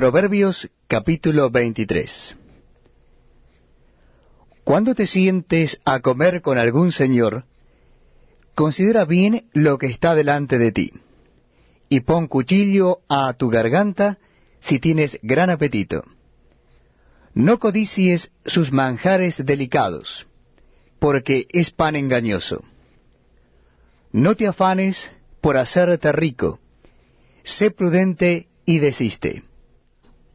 Proverbios capítulo 23 Cuando te sientes a comer con algún señor, considera bien lo que está delante de ti, y pon cuchillo a tu garganta si tienes gran apetito. No codicies sus manjares delicados, porque es pan engañoso. No te afanes por hacerte rico, sé prudente y desiste.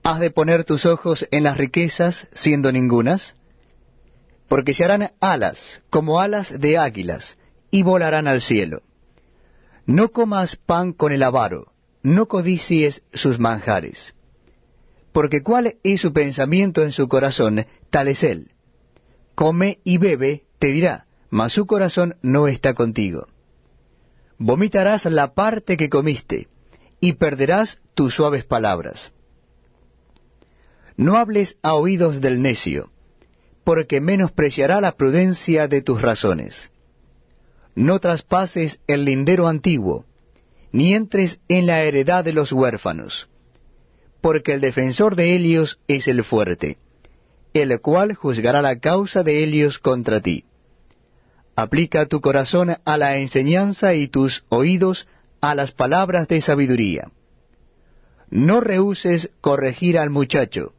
¿Has de poner tus ojos en las riquezas siendo ningunas? Porque se harán alas como alas de águilas y volarán al cielo. No comas pan con el avaro, no codicies sus manjares. Porque cuál es su pensamiento en su corazón, tal es él. Come y bebe, te dirá, mas su corazón no está contigo. Vomitarás la parte que comiste, y perderás tus suaves palabras. No hables a oídos del necio, porque menospreciará la prudencia de tus razones. No traspases el lindero antiguo, ni entres en la heredad de los huérfanos, porque el defensor de Helios es el fuerte, el cual juzgará la causa de Helios contra ti. Aplica tu corazón a la enseñanza y tus oídos a las palabras de sabiduría. No rehuses corregir al muchacho,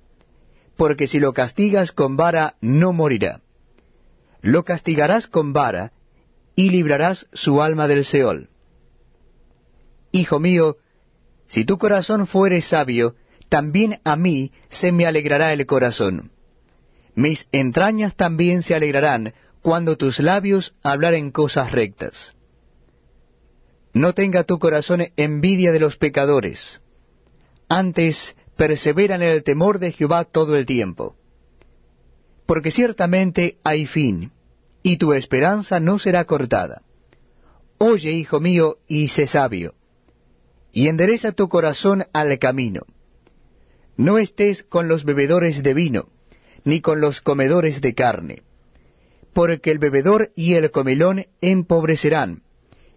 porque si lo castigas con vara no morirá. Lo castigarás con vara, y librarás su alma del Seol. Hijo mío, si tu corazón fuere sabio, también a mí se me alegrará el corazón. Mis entrañas también se alegrarán cuando tus labios hablaren cosas rectas. No tenga tu corazón envidia de los pecadores. Antes persevera en el temor de Jehová todo el tiempo. Porque ciertamente hay fin, y tu esperanza no será cortada. Oye, hijo mío, y sé sabio, y endereza tu corazón al camino. No estés con los bebedores de vino, ni con los comedores de carne, porque el bebedor y el comelón empobrecerán,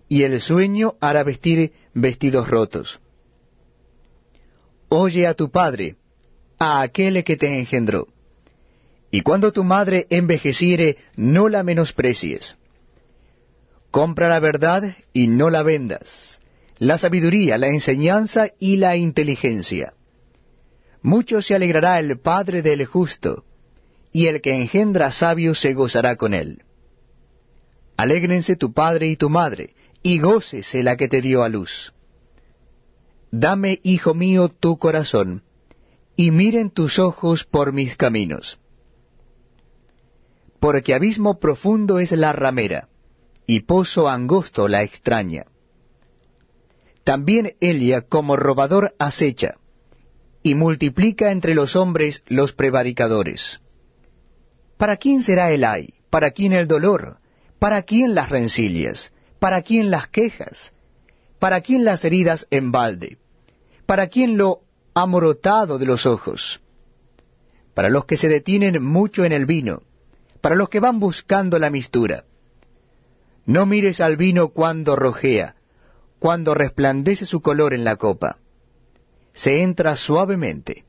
y el sueño hará vestir vestidos rotos. Oye a tu padre, a aquel que te engendró. Y cuando tu madre envejeciere, no la menosprecies. Compra la verdad y no la vendas, la sabiduría, la enseñanza y la inteligencia. Mucho se alegrará el Padre del justo, y el que engendra sabio se gozará con él. Alégrense tu padre y tu madre, y gócese la que te dio a luz. Dame, hijo mío, tu corazón, y miren tus ojos por mis caminos. Porque abismo profundo es la ramera, y pozo angosto la extraña. También Elia como robador acecha, y multiplica entre los hombres los prevaricadores. ¿Para quién será el ay? ¿Para quién el dolor? ¿Para quién las rencillas? ¿Para quién las quejas? ¿Para quién las heridas en balde? ¿Para quién lo amorotado de los ojos? Para los que se detienen mucho en el vino, para los que van buscando la mistura. No mires al vino cuando rojea, cuando resplandece su color en la copa. Se entra suavemente,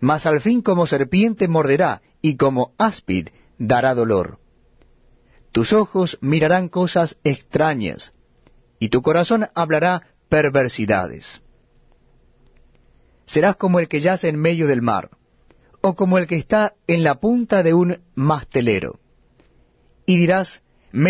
mas al fin como serpiente morderá y como áspid dará dolor. Tus ojos mirarán cosas extrañas, y tu corazón hablará perversidades. Serás como el que yace en medio del mar, o como el que está en la punta de un mastelero. Y dirás,